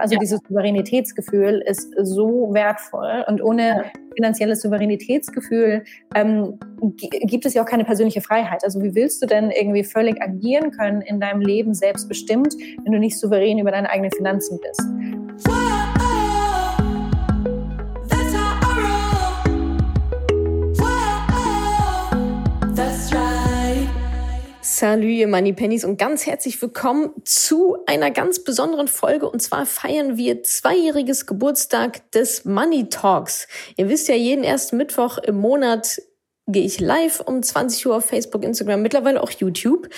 Also ja. dieses Souveränitätsgefühl ist so wertvoll und ohne finanzielles Souveränitätsgefühl ähm, gibt es ja auch keine persönliche Freiheit. Also wie willst du denn irgendwie völlig agieren können in deinem Leben selbstbestimmt, wenn du nicht souverän über deine eigenen Finanzen bist? Salut, ihr Money Pennies und ganz herzlich willkommen zu einer ganz besonderen Folge. Und zwar feiern wir zweijähriges Geburtstag des Money Talks. Ihr wisst ja, jeden ersten Mittwoch im Monat gehe ich live um 20 Uhr auf Facebook, Instagram, mittlerweile auch YouTube.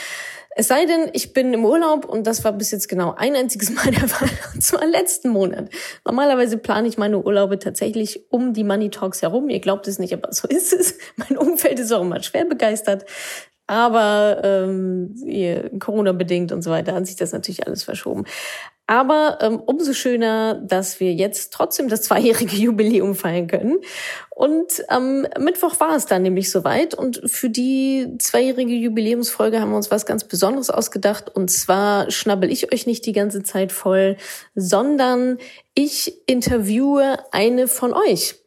Es sei denn, ich bin im Urlaub und das war bis jetzt genau ein einziges Mal der Fall, und zwar letzten Monat. Normalerweise plane ich meine Urlaube tatsächlich um die Money Talks herum. Ihr glaubt es nicht, aber so ist es. Mein Umfeld ist auch immer schwer begeistert. Aber ähm, Corona-bedingt und so weiter hat sich das natürlich alles verschoben. Aber ähm, umso schöner, dass wir jetzt trotzdem das zweijährige Jubiläum feiern können. Und am Mittwoch war es dann nämlich soweit. Und für die zweijährige Jubiläumsfolge haben wir uns was ganz Besonderes ausgedacht. Und zwar schnabbel ich euch nicht die ganze Zeit voll, sondern ich interviewe eine von euch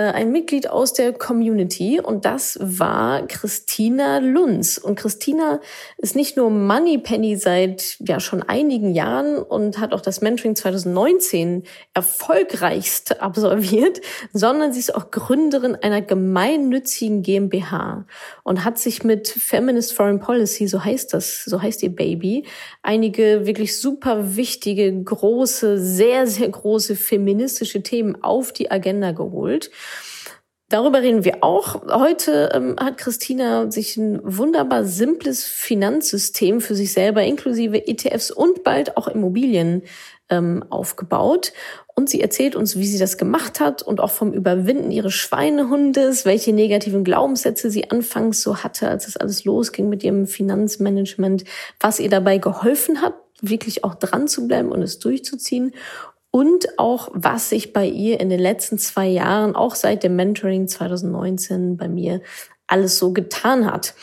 ein Mitglied aus der Community und das war Christina Lunz. Und Christina ist nicht nur Moneypenny seit ja schon einigen Jahren und hat auch das Mentoring 2019 erfolgreichst absolviert, sondern sie ist auch Gründerin einer gemeinnützigen GmbH und hat sich mit Feminist Foreign Policy, so heißt das, so heißt ihr Baby, einige wirklich super wichtige, große, sehr, sehr große feministische Themen auf die Agenda geholt. Darüber reden wir auch. Heute ähm, hat Christina sich ein wunderbar simples Finanzsystem für sich selber inklusive ETFs und bald auch Immobilien ähm, aufgebaut. Und sie erzählt uns, wie sie das gemacht hat und auch vom Überwinden ihres Schweinehundes, welche negativen Glaubenssätze sie anfangs so hatte, als es alles losging mit ihrem Finanzmanagement, was ihr dabei geholfen hat, wirklich auch dran zu bleiben und es durchzuziehen und auch, was sich bei ihr in den letzten zwei Jahren, auch seit dem Mentoring 2019 bei mir alles so getan hat.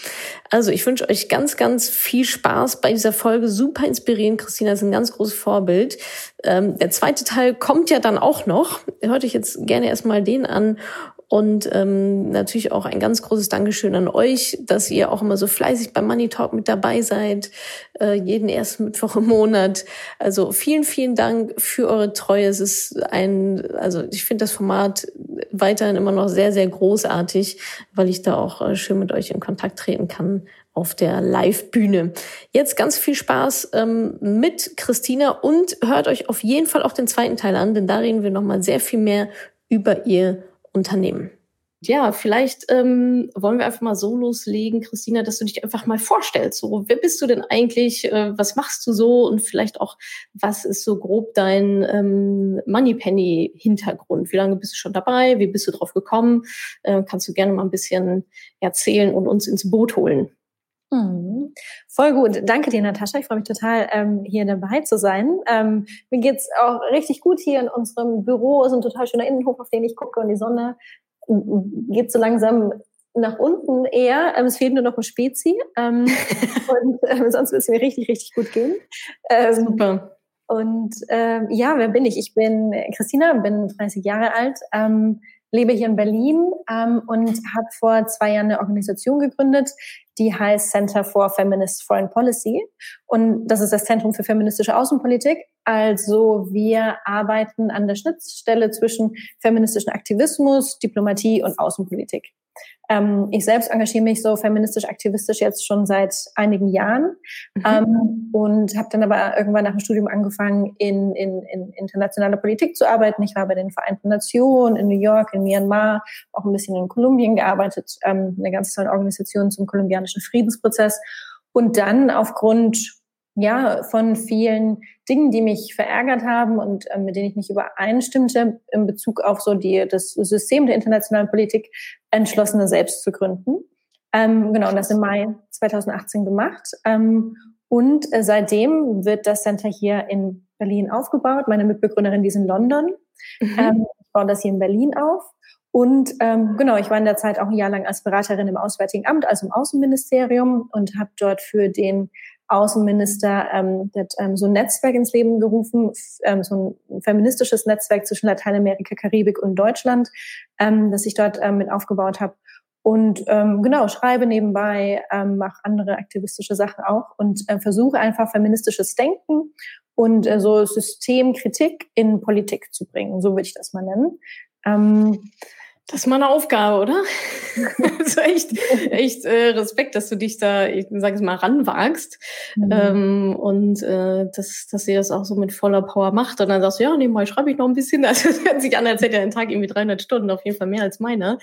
Also ich wünsche euch ganz, ganz viel Spaß bei dieser Folge. Super inspirierend. Christina ist ein ganz großes Vorbild. Ähm, der zweite Teil kommt ja dann auch noch. Hört euch jetzt gerne erstmal den an. Und ähm, natürlich auch ein ganz großes Dankeschön an euch, dass ihr auch immer so fleißig beim Money Talk mit dabei seid, äh, jeden ersten Mittwoch im Monat. Also vielen, vielen Dank für eure Treue. Es ist ein, also ich finde das Format weiterhin immer noch sehr, sehr großartig, weil ich da auch äh, schön mit euch in Kontakt treten kann auf der Live-Bühne. Jetzt ganz viel Spaß ähm, mit Christina und hört euch auf jeden Fall auch den zweiten Teil an, denn da reden wir nochmal sehr viel mehr über ihr Unternehmen. Ja, vielleicht ähm, wollen wir einfach mal so loslegen, Christina, dass du dich einfach mal vorstellst. So, wer bist du denn eigentlich? Äh, was machst du so? Und vielleicht auch, was ist so grob dein ähm, Moneypenny-Hintergrund? Wie lange bist du schon dabei? Wie bist du drauf gekommen? Äh, kannst du gerne mal ein bisschen erzählen und uns ins Boot holen? Mhm. Voll gut. Danke dir, Natascha. Ich freue mich total, ähm, hier dabei zu sein. Ähm, mir geht's auch richtig gut hier in unserem Büro. Es ist ein total schöner Innenhof, auf den ich gucke und die Sonne geht so langsam nach unten eher. Ähm, es fehlt nur noch ein Spezi. Ähm, und ähm, sonst wird es mir richtig, richtig gut gehen. Ähm, Super. Und ähm, ja, wer bin ich? Ich bin Christina, bin 30 Jahre alt, ähm, lebe hier in Berlin ähm, und habe vor zwei Jahren eine Organisation gegründet, die heißt Center for Feminist Foreign Policy. Und das ist das Zentrum für feministische Außenpolitik. Also wir arbeiten an der Schnittstelle zwischen feministischen Aktivismus, Diplomatie und Außenpolitik. Ähm, ich selbst engagiere mich so feministisch aktivistisch jetzt schon seit einigen Jahren mhm. ähm, und habe dann aber irgendwann nach dem Studium angefangen, in, in, in internationaler Politik zu arbeiten. Ich war bei den Vereinten Nationen in New York, in Myanmar, auch ein bisschen in Kolumbien gearbeitet, ähm, eine ganz tolle Organisation zum kolumbianischen Friedensprozess. Und dann aufgrund ja, von vielen Dingen, die mich verärgert haben und äh, mit denen ich nicht übereinstimmte in Bezug auf so die, das System der internationalen Politik, entschlossene selbst zu gründen. Ähm, genau, und das im Mai 2018 gemacht. Ähm, und äh, seitdem wird das Center hier in Berlin aufgebaut. Meine Mitbegründerin, die ist in London. Mhm. Ähm, ich baue das hier in Berlin auf. Und ähm, genau, ich war in der Zeit auch ein Jahr lang als Beraterin im Auswärtigen Amt, also im Außenministerium und habe dort für den Außenminister ähm, hat, ähm, so ein Netzwerk ins Leben gerufen, ähm, so ein feministisches Netzwerk zwischen Lateinamerika, Karibik und Deutschland, ähm, das ich dort ähm, mit aufgebaut habe. Und ähm, genau, schreibe nebenbei, ähm, mache andere aktivistische Sachen auch und äh, versuche einfach feministisches Denken und äh, so Systemkritik in Politik zu bringen, so würde ich das mal nennen. Ähm, das ist mal eine Aufgabe, oder? also echt, echt äh, Respekt, dass du dich da, ich sage es mal, ranwagst mhm. ähm, und äh, dass, dass sie das auch so mit voller Power macht. Und dann sagst du, ja, nebenbei schreibe ich noch ein bisschen. Also es hört sich an, als hätte er einen Tag irgendwie 300 Stunden, auf jeden Fall mehr als meine.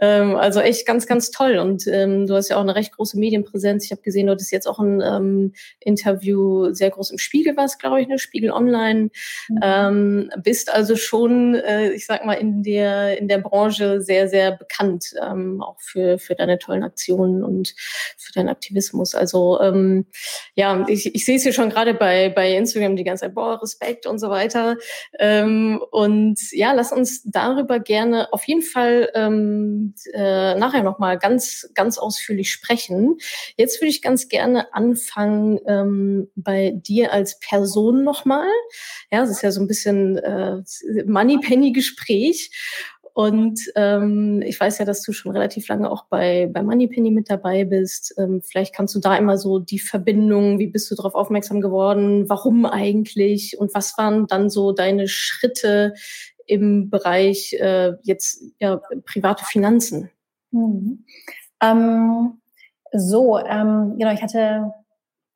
Ähm, also echt ganz, ganz toll. Und ähm, du hast ja auch eine recht große Medienpräsenz. Ich habe gesehen, du hattest jetzt auch ein ähm, Interview sehr groß im Spiegel, was glaube ich, ne? Spiegel Online. Mhm. Ähm, bist also schon, äh, ich sag mal, in der, in der Branche Branche sehr, sehr bekannt, ähm, auch für, für deine tollen Aktionen und für deinen Aktivismus. Also ähm, ja, ich, ich sehe es hier schon gerade bei, bei Instagram die ganze Zeit, boah, Respekt und so weiter. Ähm, und ja, lass uns darüber gerne auf jeden Fall ähm, äh, nachher nochmal ganz, ganz ausführlich sprechen. Jetzt würde ich ganz gerne anfangen ähm, bei dir als Person nochmal. Ja, es ist ja so ein bisschen äh, Money-Penny-Gespräch. Und ähm, ich weiß ja, dass du schon relativ lange auch bei, bei Moneypenny mit dabei bist. Ähm, vielleicht kannst du da immer so die Verbindung, wie bist du darauf aufmerksam geworden, warum eigentlich und was waren dann so deine Schritte im Bereich äh, jetzt ja, private Finanzen? Mhm. Ähm, so, ähm, genau, ich hatte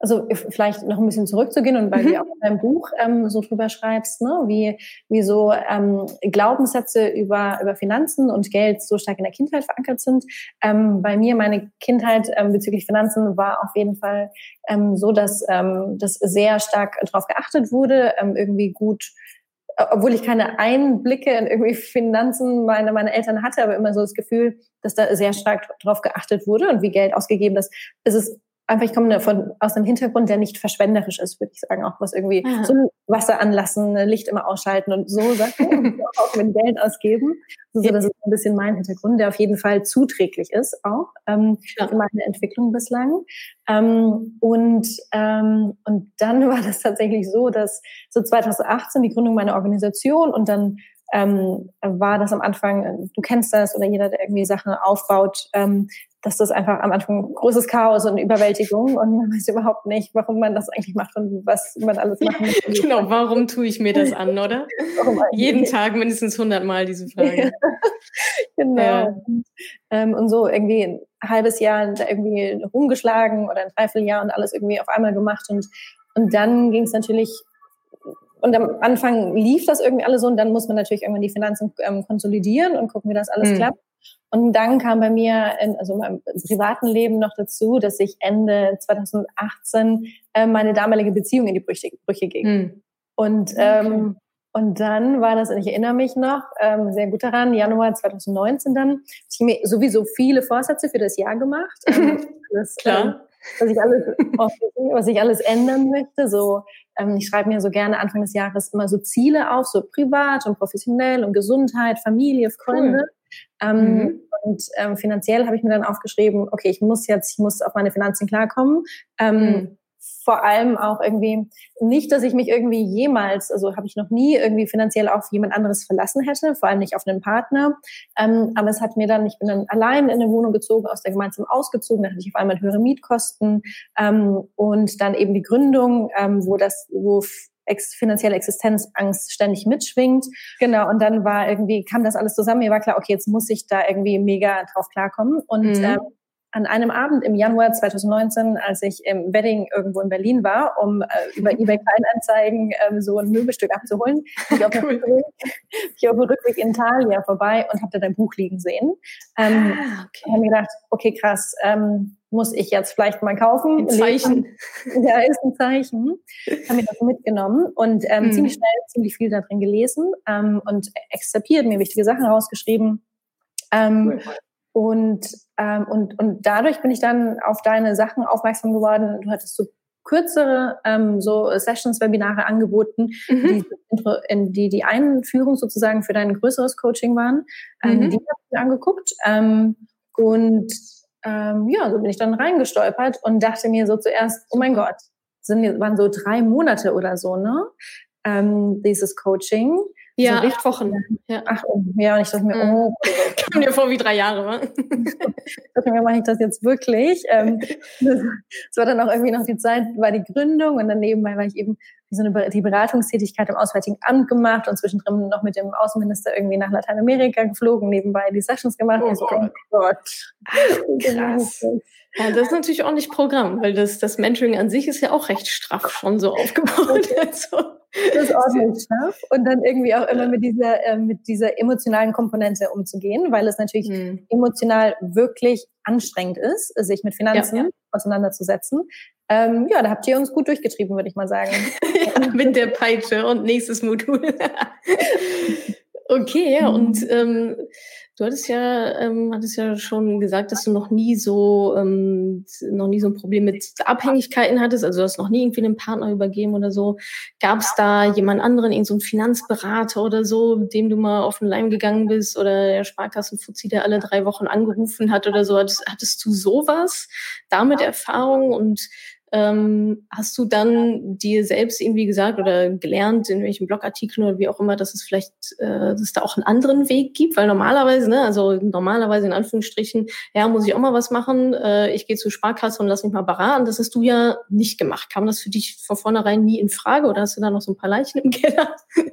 also vielleicht noch ein bisschen zurückzugehen und weil mhm. du auch in deinem Buch ähm, so drüber schreibst, ne, wie, wie so ähm, Glaubenssätze über, über Finanzen und Geld so stark in der Kindheit verankert sind. Ähm, bei mir, meine Kindheit ähm, bezüglich Finanzen war auf jeden Fall ähm, so, dass ähm, das sehr stark darauf geachtet wurde, ähm, irgendwie gut obwohl ich keine Einblicke in irgendwie Finanzen meine, meine Eltern hatte, aber immer so das Gefühl, dass da sehr stark darauf geachtet wurde und wie Geld ausgegeben ist, ist es einfach, ich komme von, aus einem Hintergrund, der nicht verschwenderisch ist, würde ich sagen, auch was irgendwie Aha. so Wasser anlassen, Licht immer ausschalten und so Sachen, auch mit Geld ausgeben. So, das ist ein bisschen mein Hintergrund, der auf jeden Fall zuträglich ist, auch ähm, ja. für meine Entwicklung bislang. Ähm, und, ähm, und dann war das tatsächlich so, dass so 2018 die Gründung meiner Organisation und dann ähm, war das am Anfang, du kennst das oder jeder, der irgendwie Sachen aufbaut, ähm, dass das einfach am Anfang großes Chaos und Überwältigung und man weiß überhaupt nicht, warum man das eigentlich macht und was man alles machen muss. genau, warum tue ich mir das an, oder? Jeden Tag mindestens 100 Mal diese Frage. genau. Ja. Und, ähm, und so irgendwie ein halbes Jahr da irgendwie rumgeschlagen oder ein Dreivierteljahr und alles irgendwie auf einmal gemacht und, und dann ging es natürlich und am Anfang lief das irgendwie alles so und dann muss man natürlich irgendwann die Finanzen ähm, konsolidieren und gucken, wie das alles mhm. klappt. Und dann kam bei mir, in, also in meinem privaten Leben noch dazu, dass ich Ende 2018 äh, meine damalige Beziehung in die Brüche, Brüche ging. Hm. Und, ähm, und dann war das, und ich erinnere mich noch ähm, sehr gut daran, Januar 2019 dann, ich mir sowieso viele Vorsätze für das Jahr gemacht. Ähm, das, Klar. Ähm, was ich alles, was ich alles ändern möchte. So, ähm, ich schreibe mir so gerne Anfang des Jahres immer so Ziele auf, so privat und professionell und Gesundheit, Familie, Freunde. Cool. Ähm, mhm. Und ähm, finanziell habe ich mir dann aufgeschrieben, okay, ich muss jetzt, ich muss auf meine Finanzen klarkommen. Ähm, mhm. Vor allem auch irgendwie nicht, dass ich mich irgendwie jemals, also habe ich noch nie irgendwie finanziell auf jemand anderes verlassen hätte, vor allem nicht auf einen Partner. Ähm, aber es hat mir dann, ich bin dann allein in eine Wohnung gezogen, aus der gemeinsam ausgezogen, da hatte ich auf einmal höhere Mietkosten ähm, und dann eben die Gründung, ähm, wo das, wo ex finanzielle Existenzangst ständig mitschwingt. Genau, und dann war irgendwie, kam das alles zusammen. Mir war klar, okay, jetzt muss ich da irgendwie mega drauf klarkommen. Und mhm. ähm, an einem Abend im Januar 2019, als ich im Wedding irgendwo in Berlin war, um äh, über eBay Kleinanzeigen ähm, so ein Möbelstück abzuholen, bin ich auf, cool. Dem Rückweg in Thalia vorbei und habe da dein Buch liegen sehen. Ähm, ah, okay. Und habe mir gedacht, okay, krass, ähm, muss ich jetzt vielleicht mal kaufen. Ein Zeichen. Ja, ist ein Zeichen. Haben mir das mitgenommen und ähm, mhm. ziemlich schnell ziemlich viel da drin gelesen ähm, und extrapiert, mir wichtige Sachen rausgeschrieben. Ähm, cool. Und, ähm, und, und dadurch bin ich dann auf deine Sachen aufmerksam geworden. Du hattest so kürzere ähm, so Sessions, Webinare angeboten, mhm. die, die die Einführung sozusagen für dein größeres Coaching waren. Ähm, mhm. Die habe ich mir angeguckt. Ähm, und ähm, ja, so bin ich dann reingestolpert und dachte mir so zuerst, oh mein Gott, sind, waren so drei Monate oder so, ne? Ähm, dieses Coaching. Ja, so acht Wochen. Ja. Ach, oh, ja, und ich dachte mir, mhm. oh. Kam mir vor wie drei Jahre, wa? ich dachte mir, mache ich das jetzt wirklich? Ähm, das war dann auch irgendwie noch die Zeit, war die Gründung und dann nebenbei war ich eben so eine, die Beratungstätigkeit im Auswärtigen Amt gemacht und zwischendrin noch mit dem Außenminister irgendwie nach Lateinamerika geflogen, nebenbei die Sessions gemacht. Oh, so, oh Gott. Krass. Ja, das ist natürlich auch nicht Programm, weil das, das Mentoring an sich ist ja auch recht straff schon so aufgebaut. Also. Das ist ordentlich straff. Und dann irgendwie auch immer mit dieser, äh, mit dieser emotionalen Komponente umzugehen, weil es natürlich hm. emotional wirklich anstrengend ist, sich mit Finanzen ja, ja. auseinanderzusetzen. Ähm, ja, da habt ihr uns gut durchgetrieben, würde ich mal sagen. ja, mit der Peitsche und nächstes Modul. okay, ja, und mhm. ähm, du hattest ja, ähm, hattest ja schon gesagt, dass du noch nie so, ähm, noch nie so ein Problem mit Abhängigkeiten hattest, also du hast noch nie irgendwie einen Partner übergeben oder so. Gab es da jemand anderen, irgendeinen so Finanzberater oder so, dem du mal auf den Leim gegangen bist oder der Sparkassenfuzzi, der alle drei Wochen angerufen hat oder so? Hattest, hattest du sowas damit Erfahrung und ähm, hast du dann dir selbst irgendwie gesagt oder gelernt, in welchen Blogartikeln oder wie auch immer, dass es vielleicht, äh, dass es da auch einen anderen Weg gibt? Weil normalerweise, ne, also normalerweise in Anführungsstrichen, ja, muss ich auch mal was machen, äh, ich gehe zur Sparkasse und lass mich mal beraten. Das hast du ja nicht gemacht. Kam das für dich von vornherein nie in Frage oder hast du da noch so ein paar Leichen im Keller?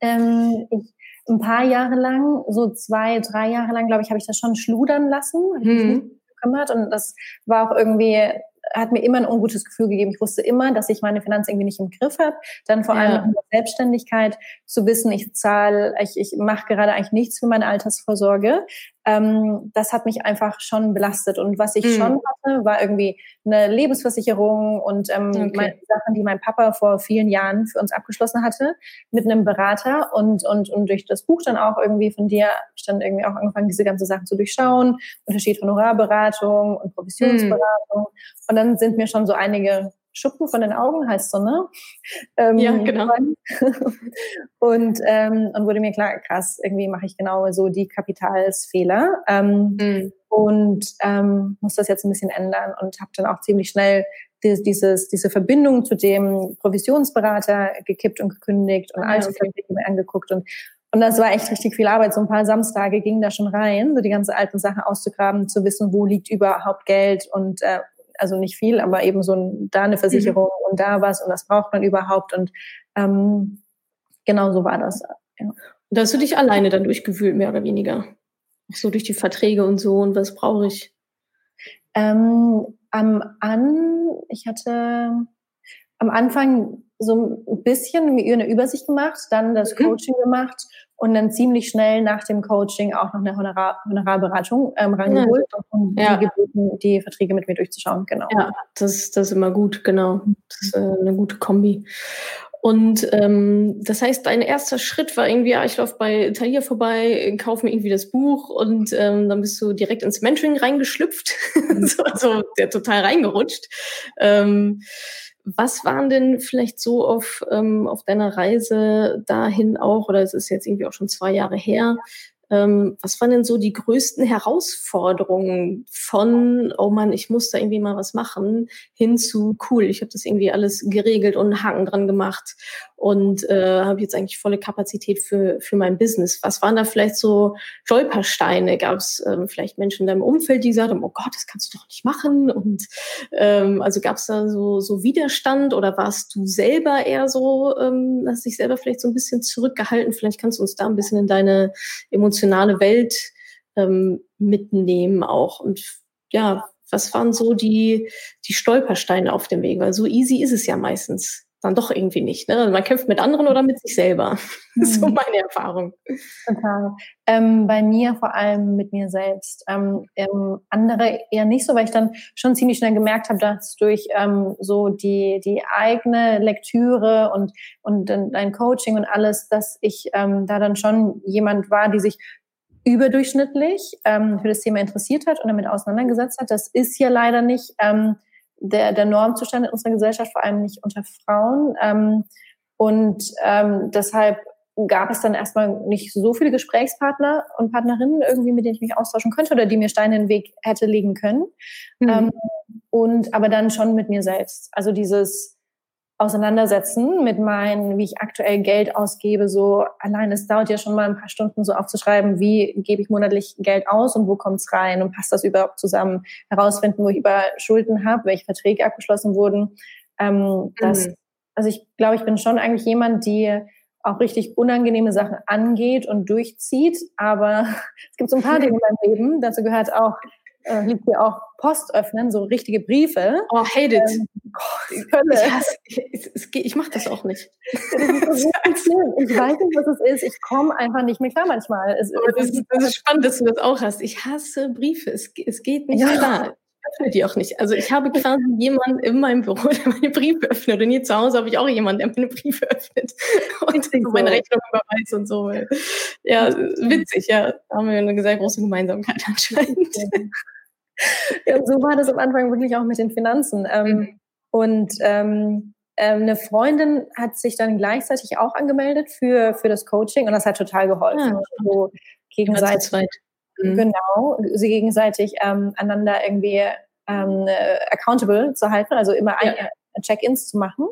ähm, ich, ein paar Jahre lang, so zwei, drei Jahre lang, glaube ich, habe ich das schon schludern lassen. Mhm. Gekümmert und das war auch irgendwie hat mir immer ein ungutes Gefühl gegeben. Ich wusste immer, dass ich meine Finanzen irgendwie nicht im Griff habe. Dann vor allem ja. in der Selbstständigkeit zu wissen, ich zahle, ich, ich mache gerade eigentlich nichts für meine Altersvorsorge ähm, das hat mich einfach schon belastet. Und was ich mhm. schon hatte, war irgendwie eine Lebensversicherung und ähm, okay. meine Sachen, die mein Papa vor vielen Jahren für uns abgeschlossen hatte, mit einem Berater und, und, und durch das Buch dann auch irgendwie von dir stand irgendwie auch angefangen, diese ganzen Sachen zu durchschauen, Unterschied von Honorarberatung und Provisionsberatung. Mhm. Und dann sind mir schon so einige Schuppen von den Augen heißt so, ne? Ähm, ja, genau. Und, ähm, und wurde mir klar, krass, irgendwie mache ich genau so die Kapitalsfehler. Ähm, mhm. Und ähm, muss das jetzt ein bisschen ändern und habe dann auch ziemlich schnell dieses, diese Verbindung zu dem Provisionsberater gekippt und gekündigt und ah, alte okay. Verträge mir angeguckt und und das war echt richtig viel Arbeit. So ein paar Samstage gingen da schon rein, so die ganzen alten Sachen auszugraben, zu wissen, wo liegt überhaupt Geld und äh, also nicht viel, aber eben so ein, da eine Versicherung mhm. und da was und was braucht man überhaupt und ähm, genau so war das. Ja. Und da hast du dich alleine dann durchgewühlt, mehr oder weniger? Auch so durch die Verträge und so und was brauche ich? Ähm, am An, ich hatte am Anfang so ein bisschen eine Übersicht gemacht, dann das mhm. Coaching gemacht und dann ziemlich schnell nach dem Coaching auch noch eine Honorar Honorarberatung ähm, rangeholt, ja. um ja. die, gebeten, die Verträge mit mir durchzuschauen. Genau. Ja, das, das ist immer gut, genau. Das ist äh, eine gute Kombi. Und ähm, das heißt, dein erster Schritt war irgendwie, ja, ich laufe bei Tahir vorbei, kaufe mir irgendwie das Buch und ähm, dann bist du direkt ins Mentoring reingeschlüpft, so, also der total reingerutscht. Ähm, was waren denn vielleicht so auf, ähm, auf deiner Reise dahin auch, oder es ist jetzt irgendwie auch schon zwei Jahre her, ähm, was waren denn so die größten Herausforderungen von, oh Mann, ich muss da irgendwie mal was machen, hin zu, cool, ich habe das irgendwie alles geregelt und einen Haken dran gemacht und äh, habe jetzt eigentlich volle Kapazität für, für mein Business. Was waren da vielleicht so Stolpersteine? Gab es ähm, vielleicht Menschen in deinem Umfeld, die gesagt haben, oh Gott, das kannst du doch nicht machen? Und ähm, also gab es da so, so Widerstand oder warst du selber eher so, ähm, hast dich selber vielleicht so ein bisschen zurückgehalten? Vielleicht kannst du uns da ein bisschen in deine emotionale Welt ähm, mitnehmen auch. Und ja, was waren so die, die Stolpersteine auf dem Weg? Weil so easy ist es ja meistens dann doch irgendwie nicht. Ne? Man kämpft mit anderen oder mit sich selber. Mhm. so meine Erfahrung. Total. Ähm, bei mir vor allem mit mir selbst. Ähm, ähm, andere eher nicht so, weil ich dann schon ziemlich schnell gemerkt habe, dass durch ähm, so die, die eigene Lektüre und, und dein Coaching und alles, dass ich ähm, da dann schon jemand war, die sich überdurchschnittlich ähm, für das Thema interessiert hat und damit auseinandergesetzt hat. Das ist ja leider nicht der, der Normzustand in unserer Gesellschaft, vor allem nicht unter Frauen. Ähm, und ähm, deshalb gab es dann erstmal nicht so viele Gesprächspartner und Partnerinnen irgendwie, mit denen ich mich austauschen könnte oder die mir Steine in den Weg hätte legen können. Mhm. Ähm, und aber dann schon mit mir selbst. Also dieses Auseinandersetzen mit meinen, wie ich aktuell Geld ausgebe, so allein, es dauert ja schon mal ein paar Stunden so aufzuschreiben, wie gebe ich monatlich Geld aus und wo kommt es rein und passt das überhaupt zusammen, herausfinden, wo ich über Schulden habe, welche Verträge abgeschlossen wurden. Ähm, das, mhm. Also ich glaube, ich bin schon eigentlich jemand, die auch richtig unangenehme Sachen angeht und durchzieht. Aber es gibt so ein paar Dinge in meinem Leben. Dazu gehört auch, äh, liegt hier auch Post öffnen, so richtige Briefe. Oh, hate it. Ähm, ich, hasse, ich, ich, ich mache das auch nicht. Das so ich weiß nicht, was es ist. Ich komme einfach nicht mehr klar manchmal. Es, das, ist, das, ist, spannend, dass du das auch hast. Ich hasse Briefe. Es, es geht nicht ja. klar öffne die auch nicht. Also ich habe quasi jemanden in meinem Büro, der meine Briefe öffnet. Und hier zu Hause habe ich auch jemanden, der meine Briefe öffnet und so. meine Rechnung überweist und so. Ja, witzig, ja. Da haben wir eine sehr große Gemeinsamkeit anscheinend. Ja, so war das am Anfang wirklich auch mit den Finanzen. Ähm, mhm. Und ähm, ähm, eine Freundin hat sich dann gleichzeitig auch angemeldet für, für das Coaching und das hat total geholfen. Ja, ah, so gegenseitig. Mhm. Genau, sie gegenseitig ähm, einander irgendwie ähm, äh, accountable zu halten, also immer ja. Check-ins zu machen.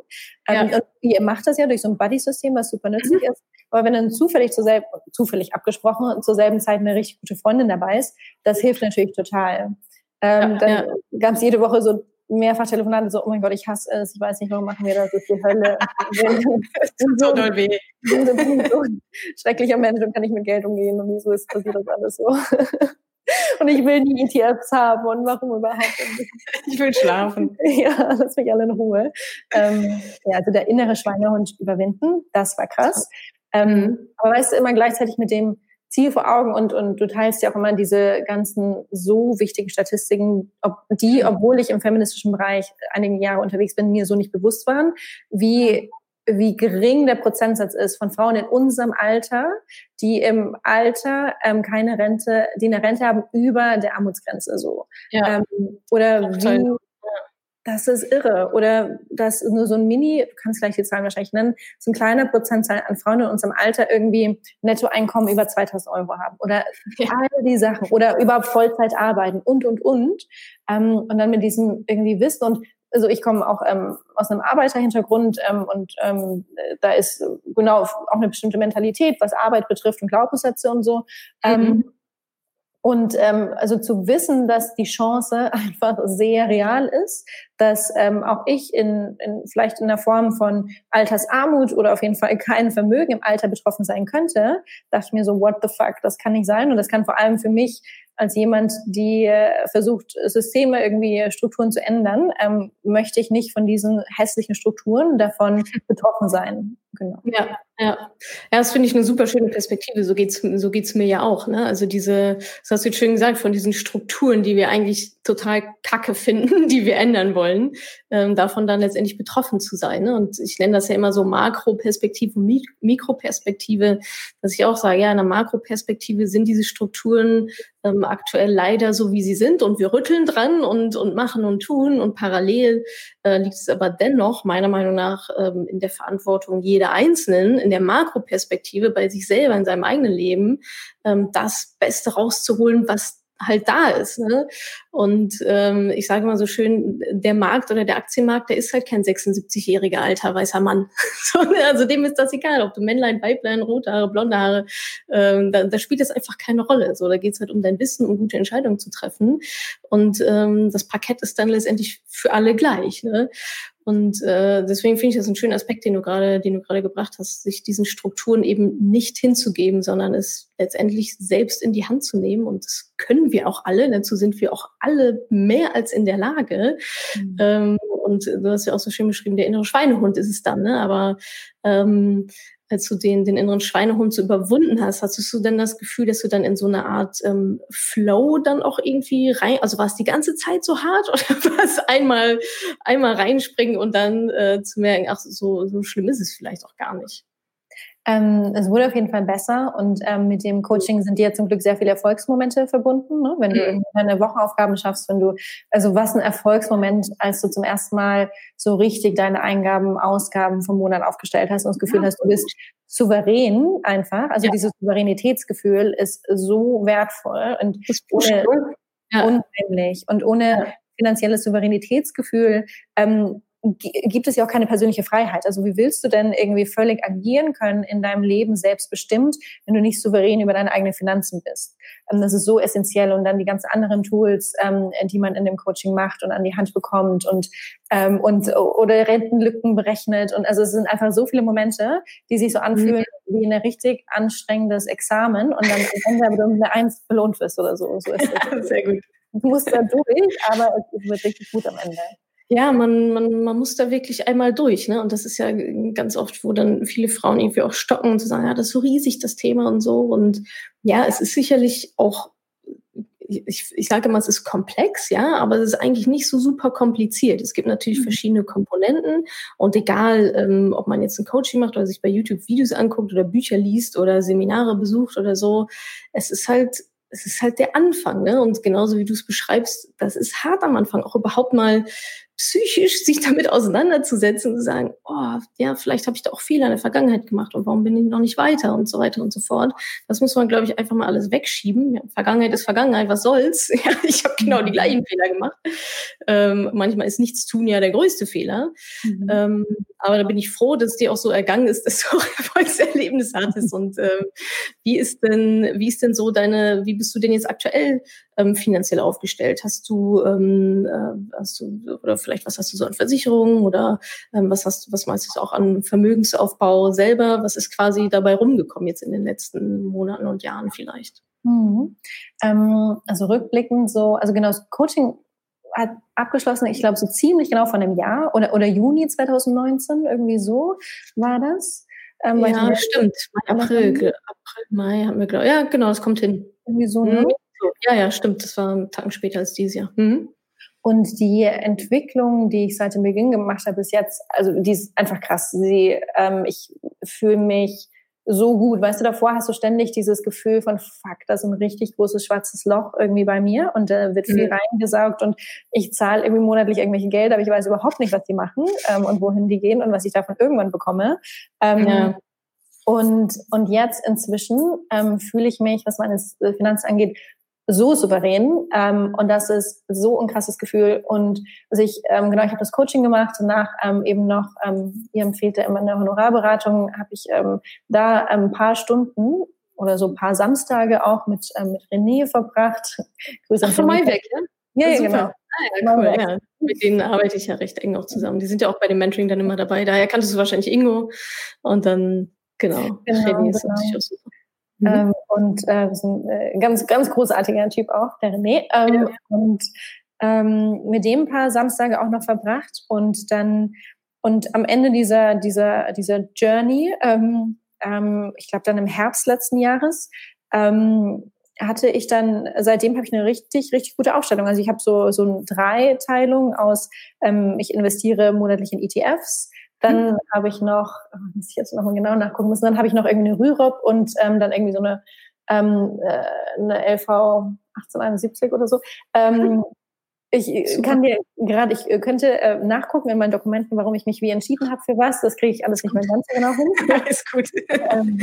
Ähm, ja. ihr macht das ja durch so ein Buddy-System, was super nützlich mhm. ist. Aber wenn dann zufällig zur selben, zufällig abgesprochen zur selben Zeit eine richtig gute Freundin dabei ist, das hilft natürlich total. Ähm, ja, dann ja. gab es jede Woche so mehrfach Telefonate, so, oh mein Gott, ich hasse es, ich weiß nicht, warum machen wir das, ist die Hölle. tut so doll weh. so ein schrecklicher Mensch und kann nicht mit Geld umgehen und wieso ist passiert das alles so. und ich will die ETFs haben und warum überhaupt? ich will schlafen. ja, lass mich alle in Ruhe. Ähm, ja, also der innere Schweinehund überwinden, das war krass. Ähm, mhm. aber weißt du, immer gleichzeitig mit dem, Ziel vor Augen und, und du teilst ja auch immer diese ganzen so wichtigen Statistiken, ob die, obwohl ich im feministischen Bereich einige Jahre unterwegs bin, mir so nicht bewusst waren, wie wie gering der Prozentsatz ist von Frauen in unserem Alter, die im Alter ähm, keine Rente, die eine Rente haben über der Armutsgrenze so. Ja. Ähm, oder wie, das ist irre. Oder das nur so ein Mini, du kannst gleich die Zahlen wahrscheinlich nennen, so ein kleiner Prozentzahl an Frauen in unserem Alter irgendwie Nettoeinkommen über 2000 Euro haben. Oder ja. all die Sachen. Oder überhaupt Vollzeit arbeiten und, und, und. Ähm, und dann mit diesem irgendwie Wissen und also ich komme auch ähm, aus einem Arbeiterhintergrund ähm, und ähm, da ist genau auch eine bestimmte Mentalität, was Arbeit betrifft und Glaubenssätze und so. Ähm, mhm. Und ähm, also zu wissen, dass die Chance einfach sehr real ist, dass ähm, auch ich in, in vielleicht in der Form von Altersarmut oder auf jeden Fall kein Vermögen im Alter betroffen sein könnte, dachte ich mir so, what the fuck, das kann nicht sein. Und das kann vor allem für mich als jemand, die äh, versucht, Systeme irgendwie, Strukturen zu ändern, ähm, möchte ich nicht von diesen hässlichen Strukturen davon betroffen sein. Genau. Ja, ja. Ja, das finde ich eine super schöne Perspektive. So geht's, so geht's mir ja auch. Ne? Also diese, das hast du jetzt schön gesagt, von diesen Strukturen, die wir eigentlich total kacke finden, die wir ändern wollen, ähm, davon dann letztendlich betroffen zu sein. Ne? Und ich nenne das ja immer so Makroperspektive und Mik Mikroperspektive, dass ich auch sage, ja, in der Makroperspektive sind diese Strukturen ähm, aktuell leider so, wie sie sind und wir rütteln dran und, und machen und tun und parallel äh, liegt es aber dennoch meiner Meinung nach ähm, in der Verantwortung jeder Einzelnen, in der Makroperspektive bei sich selber, in seinem eigenen Leben, ähm, das Beste rauszuholen, was halt da ist. Ne? Und ähm, ich sage mal so schön, der Markt oder der Aktienmarkt, der ist halt kein 76-jähriger alter weißer Mann. ne? also dem ist das egal, ob du Männlein, Weiblein, rote Haare, blonde Haare, ähm, da, da spielt das einfach keine Rolle. So, da geht's halt um dein Wissen, um gute Entscheidungen zu treffen. Und ähm, das Parkett ist dann letztendlich für alle gleich. Ne? Und äh, deswegen finde ich das einen schönen Aspekt, den du gerade, den du gerade gebracht hast, sich diesen Strukturen eben nicht hinzugeben, sondern es letztendlich selbst in die Hand zu nehmen. Und das können wir auch alle. Dazu sind wir auch alle mehr als in der Lage. Mhm. Ähm, und du hast ja auch so schön beschrieben, der innere Schweinehund ist es dann. Ne? Aber ähm, als du den, den inneren Schweinehund so überwunden hast, hattest du denn das Gefühl, dass du dann in so eine Art ähm, Flow dann auch irgendwie rein, also war es die ganze Zeit so hart oder war es einmal, einmal reinspringen und dann äh, zu merken, ach, so, so schlimm ist es vielleicht auch gar nicht? Ähm, es wurde auf jeden Fall besser und ähm, mit dem Coaching sind dir zum Glück sehr viele Erfolgsmomente verbunden. Ne? Wenn du mhm. deine Wochenaufgaben schaffst, wenn du, also was ein Erfolgsmoment, als du zum ersten Mal so richtig deine Eingaben, Ausgaben vom Monat aufgestellt hast und das Gefühl ja. hast, du bist souverän einfach. Also ja. dieses Souveränitätsgefühl ist so wertvoll und ohne, unheimlich und ohne finanzielles Souveränitätsgefühl ähm, gibt es ja auch keine persönliche Freiheit. Also wie willst du denn irgendwie völlig agieren können in deinem Leben selbstbestimmt, wenn du nicht souverän über deine eigenen Finanzen bist? Ähm, das ist so essentiell und dann die ganz anderen Tools, ähm, die man in dem Coaching macht und an die Hand bekommt und ähm, und oder Rentenlücken berechnet und also es sind einfach so viele Momente, die sich so anfühlen mhm. wie ein richtig anstrengendes Examen und dann am Ende aber eine Eins belohnt wirst oder so. so ist ja, sehr gut. Du musst da durch, aber es wird richtig gut am Ende ja, man, man, man muss da wirklich einmal durch. Ne? Und das ist ja ganz oft, wo dann viele Frauen irgendwie auch stocken und zu sagen, ja, das ist so riesig, das Thema und so. Und ja, es ist sicherlich auch, ich, ich sage mal, es ist komplex, ja, aber es ist eigentlich nicht so super kompliziert. Es gibt natürlich mhm. verschiedene Komponenten und egal, ähm, ob man jetzt ein Coaching macht oder sich bei YouTube Videos anguckt oder Bücher liest oder Seminare besucht oder so, es ist halt es ist halt der Anfang, ne? Und genauso wie du es beschreibst, das ist hart am Anfang, auch überhaupt mal psychisch sich damit auseinanderzusetzen und zu sagen, oh, ja, vielleicht habe ich da auch Fehler in der Vergangenheit gemacht und warum bin ich noch nicht weiter und so weiter und so fort. Das muss man, glaube ich, einfach mal alles wegschieben. Ja, Vergangenheit ist Vergangenheit, was soll's? Ja, ich habe genau die gleichen Fehler gemacht. Ähm, manchmal ist nichts tun ja der größte Fehler. Mhm. Ähm, aber da bin ich froh, dass es dir auch so ergangen ist, dass du auch Erfolgserlebnis hattest. Und ähm, wie ist denn, wie ist denn so deine, wie bist du denn jetzt aktuell ähm, finanziell aufgestellt? Hast du, ähm, äh, hast du, oder vielleicht was hast du so an Versicherungen oder ähm, was hast du, was meinst du auch an Vermögensaufbau selber? Was ist quasi dabei rumgekommen jetzt in den letzten Monaten und Jahren vielleicht? Mhm. Ähm, also rückblickend so, also genau, das Coaching hat abgeschlossen, ich glaube so ziemlich genau von einem Jahr oder, oder Juni 2019, irgendwie so war das. Ähm, ja, stimmt. April, April, Mai haben wir, glaube Ja, genau, das kommt hin. Irgendwie so, ne? Mhm. Ja, ja, stimmt. Das war Tagen später als dieses Jahr. Mhm. Und die Entwicklung, die ich seit dem Beginn gemacht habe bis jetzt, also die ist einfach krass. Sie, ähm, ich fühle mich so gut. Weißt du, davor hast du ständig dieses Gefühl von, fuck, das ist ein richtig großes schwarzes Loch irgendwie bei mir und da äh, wird viel mhm. reingesaugt und ich zahle irgendwie monatlich irgendwelche Geld, aber ich weiß überhaupt nicht, was die machen ähm, und wohin die gehen und was ich davon irgendwann bekomme. Ähm, ja. Und, und jetzt inzwischen ähm, fühle ich mich, was meine Finanzen angeht, so souverän ähm, und das ist so ein krasses Gefühl und also ich ähm, genau ich habe das Coaching gemacht danach ähm, eben noch ähm, ihr empfiehlt ja immer eine Honorarberatung habe ich ähm, da ein paar Stunden oder so ein paar Samstage auch mit ähm, mit René verbracht Grüße Ach, von Maiweg, ja ja, ja genau ah, ja, cool, ja. Mit denen arbeite ich ja recht eng auch zusammen. Die sind ja auch bei dem Mentoring dann immer dabei. Daher kanntest du wahrscheinlich Ingo. Und dann, genau, genau René ist genau. natürlich auch super. Mhm. Ähm, und äh, ist ein äh, ganz, ganz großartiger Typ auch, der René. Ähm, ja. Und ähm, mit dem ein paar Samstage auch noch verbracht und dann und am Ende dieser dieser dieser Journey, ähm, ähm, ich glaube dann im Herbst letzten Jahres, ähm, hatte ich dann, seitdem habe ich eine richtig, richtig gute Aufstellung. Also ich habe so, so eine Dreiteilung aus, ähm, ich investiere monatlich in ETFs, dann mhm. habe ich noch, oh, muss ich jetzt nochmal genau nachgucken müssen, dann habe ich noch irgendwie eine Rürup und ähm, dann irgendwie so eine, ähm, äh, eine LV 1871 oder so. Ähm, mhm. ich Super. kann dir gerade, ich könnte äh, nachgucken in meinen Dokumenten, warum ich mich wie entschieden habe für was. Das kriege ich alles nicht mehr ganz genau hin. Alles gut. ähm,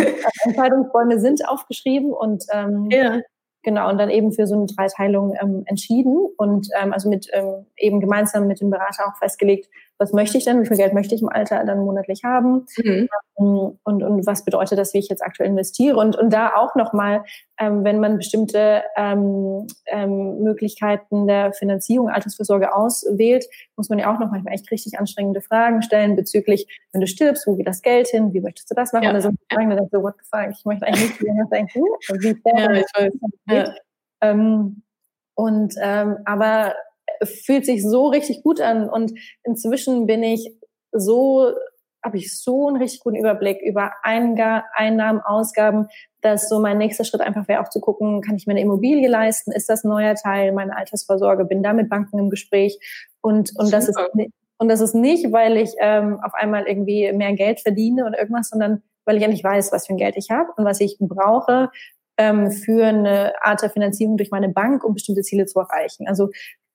Entscheidungsbäume sind aufgeschrieben und ähm, ja. Genau, und dann eben für so eine Dreiteilung ähm, entschieden und ähm, also mit ähm, eben gemeinsam mit dem Berater auch festgelegt, was möchte ich denn, wie viel Geld möchte ich im Alter dann monatlich haben mhm. Ähm, und, und was bedeutet das, wie ich jetzt aktuell investiere und, und da auch nochmal, ähm, wenn man bestimmte ähm, ähm, Möglichkeiten der Finanzierung, Altersvorsorge auswählt, muss man ja auch noch manchmal echt richtig anstrengende Fragen stellen bezüglich, wenn du stirbst, wo geht das Geld hin, wie möchtest du das machen? Ja. Oder so Fragen, da so, what the fuck, ich möchte eigentlich nicht mehr denken, wie ja, ich weiß. Ja. Ähm, und ähm, aber fühlt sich so richtig gut an und inzwischen bin ich so habe ich so einen richtig guten Überblick über Einga Einnahmen, Ausgaben, dass so mein nächster Schritt einfach wäre auch zu gucken, kann ich mir eine Immobilie leisten? Ist das ein neuer Teil meiner Altersvorsorge? Bin da mit Banken im Gespräch und und das ist und das ist nicht, weil ich ähm, auf einmal irgendwie mehr Geld verdiene oder irgendwas, sondern weil ich endlich weiß, was für ein Geld ich habe und was ich brauche ähm, für eine Art der Finanzierung durch meine Bank, um bestimmte Ziele zu erreichen. Also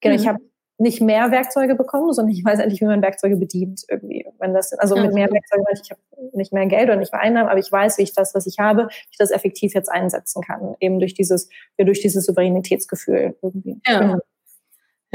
genau, mhm. ich habe nicht mehr Werkzeuge bekommen, sondern ich weiß endlich, wie man Werkzeuge bedient irgendwie. Wenn das, also mit mehr Werkzeugen, ich habe nicht mehr Geld oder nicht mehr Einnahmen, aber ich weiß, wie ich das, was ich habe, wie ich das effektiv jetzt einsetzen kann, eben durch dieses, durch dieses Souveränitätsgefühl irgendwie. Ja. Genau.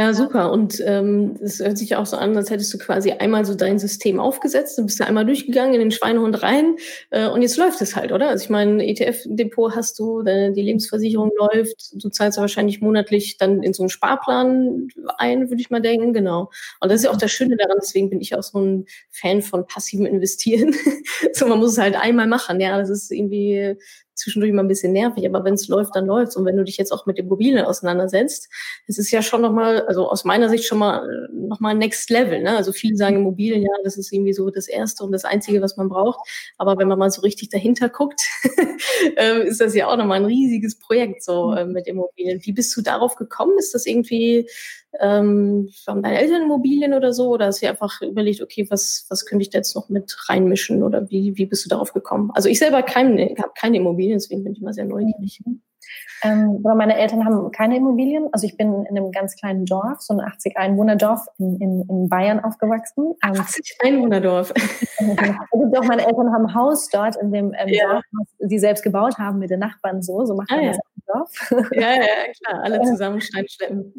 Ja, super. Und ähm, es hört sich auch so an, als hättest du quasi einmal so dein System aufgesetzt, du bist da einmal durchgegangen in den Schweinehund rein äh, und jetzt läuft es halt, oder? Also ich meine, ETF-Depot hast du, die Lebensversicherung läuft, du zahlst ja wahrscheinlich monatlich dann in so einen Sparplan ein, würde ich mal denken, genau. Und das ist ja auch das Schöne daran, deswegen bin ich auch so ein Fan von passivem Investieren. so, man muss es halt einmal machen, ja, das ist irgendwie zwischendurch mal ein bisschen nervig, aber wenn es läuft, dann läuft's. Und wenn du dich jetzt auch mit Immobilien auseinandersetzt, es ist ja schon nochmal, also aus meiner Sicht schon mal nochmal Next Level. Ne? Also viele sagen Immobilien, ja, das ist irgendwie so das Erste und das Einzige, was man braucht. Aber wenn man mal so richtig dahinter guckt, ähm, ist das ja auch nochmal ein riesiges Projekt so äh, mit Immobilien. Wie bist du darauf gekommen? Ist das irgendwie ähm, haben deine Eltern Immobilien oder so? Oder hast du einfach überlegt, okay, was, was könnte ich da jetzt noch mit reinmischen? Oder wie, wie bist du darauf gekommen? Also ich selber habe keine, keine Immobilien, deswegen bin ich immer sehr neugierig. Ähm, meine Eltern haben keine Immobilien. Also ich bin in einem ganz kleinen Dorf, so ein 80 Einwohnerdorf in, in, in Bayern aufgewachsen. 80 Einwohnerdorf. also doch, meine Eltern haben ein Haus dort in dem ähm, ja. Dorf, was sie selbst gebaut haben mit den Nachbarn so. So macht man ah, das im Dorf. Ja, ja, klar. Alle zusammen Stein schleppen.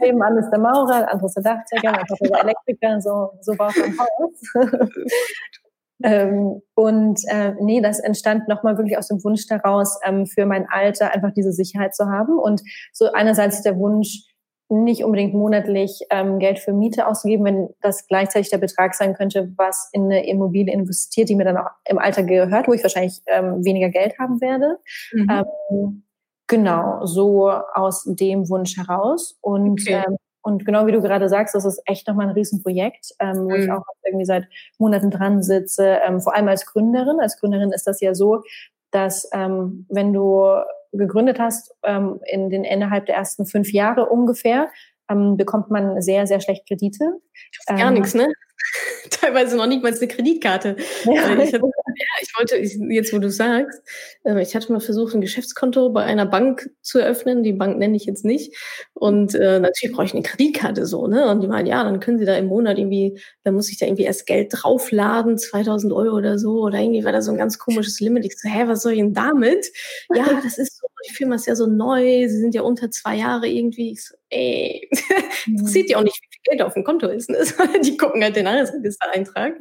Nebenan ist der Maurer, der andere ist der Dachdecker, mein Papa der Elektriker. So, so baut man ein Haus. Ähm, und äh, nee, das entstand nochmal wirklich aus dem Wunsch daraus, ähm, für mein Alter einfach diese Sicherheit zu haben. Und so einerseits der Wunsch, nicht unbedingt monatlich ähm, Geld für Miete auszugeben, wenn das gleichzeitig der Betrag sein könnte, was in eine Immobilie investiert, die mir dann auch im Alter gehört, wo ich wahrscheinlich ähm, weniger Geld haben werde. Mhm. Ähm, genau, so aus dem Wunsch heraus. Und okay. ähm, und genau wie du gerade sagst, das ist echt nochmal ein Riesenprojekt, ähm, wo mhm. ich auch irgendwie seit Monaten dran sitze, ähm, vor allem als Gründerin. Als Gründerin ist das ja so, dass ähm, wenn du gegründet hast, ähm, in den innerhalb der ersten fünf Jahre ungefähr, ähm, bekommt man sehr, sehr schlecht Kredite. Gar ähm, nichts, ne? Teilweise noch nicht mal eine Kreditkarte. Ja. Ich, ich wollte, ich, jetzt wo du sagst, äh, ich hatte mal versucht, ein Geschäftskonto bei einer Bank zu eröffnen. Die Bank nenne ich jetzt nicht. Und äh, natürlich brauche ich eine Kreditkarte so, ne? Und die meinen, ja, dann können Sie da im Monat irgendwie, dann muss ich da irgendwie erst Geld draufladen, 2000 Euro oder so. Oder irgendwie war da so ein ganz komisches Limit. Ich so, hä, was soll ich denn damit? Ja, das ist so, die Firma ist ja so neu, Sie sind ja unter zwei Jahre irgendwie. Ich so, ey, interessiert die auch nicht, wie viel Geld auf dem Konto ist. Ne? die gucken halt den Handelsregistereintrag.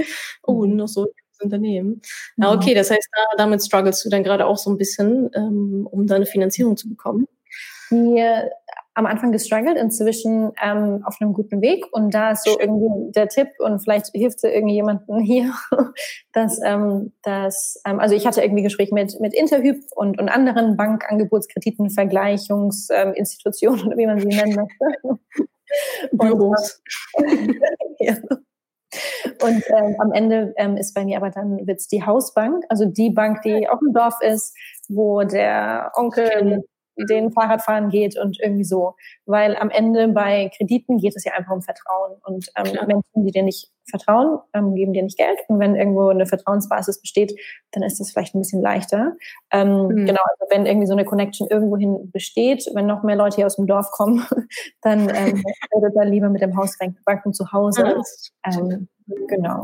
Oh, mhm. noch so Unternehmen. Ja, okay, das heißt, da, damit struggles du dann gerade auch so ein bisschen, ähm, um deine Finanzierung zu bekommen. Die am Anfang gestruggelt, inzwischen ähm, auf einem guten Weg. Und da ist so irgendwie der Tipp und vielleicht hilft es irgendjemandem hier, dass, ähm, dass ähm, also ich hatte irgendwie Gespräche mit, mit Interhyp und, und anderen Bankangebotskrediten, Vergleichungsinstitutionen ähm, oder wie man sie nennen möchte. Büros. ja. Und ähm, am Ende ähm, ist bei mir aber dann wird's die Hausbank, also die Bank, die auch im Dorf ist, wo der Onkel den Fahrradfahren geht und irgendwie so. Weil am Ende bei Krediten geht es ja einfach um Vertrauen. Und ähm, Menschen, die dir nicht vertrauen, ähm, geben dir nicht Geld. Und wenn irgendwo eine Vertrauensbasis besteht, dann ist das vielleicht ein bisschen leichter. Ähm, mhm. Genau, also wenn irgendwie so eine Connection irgendwohin besteht, wenn noch mehr Leute hier aus dem Dorf kommen, dann ähm, redet dann lieber mit dem Hausbanken zu Hause. Ähm, genau.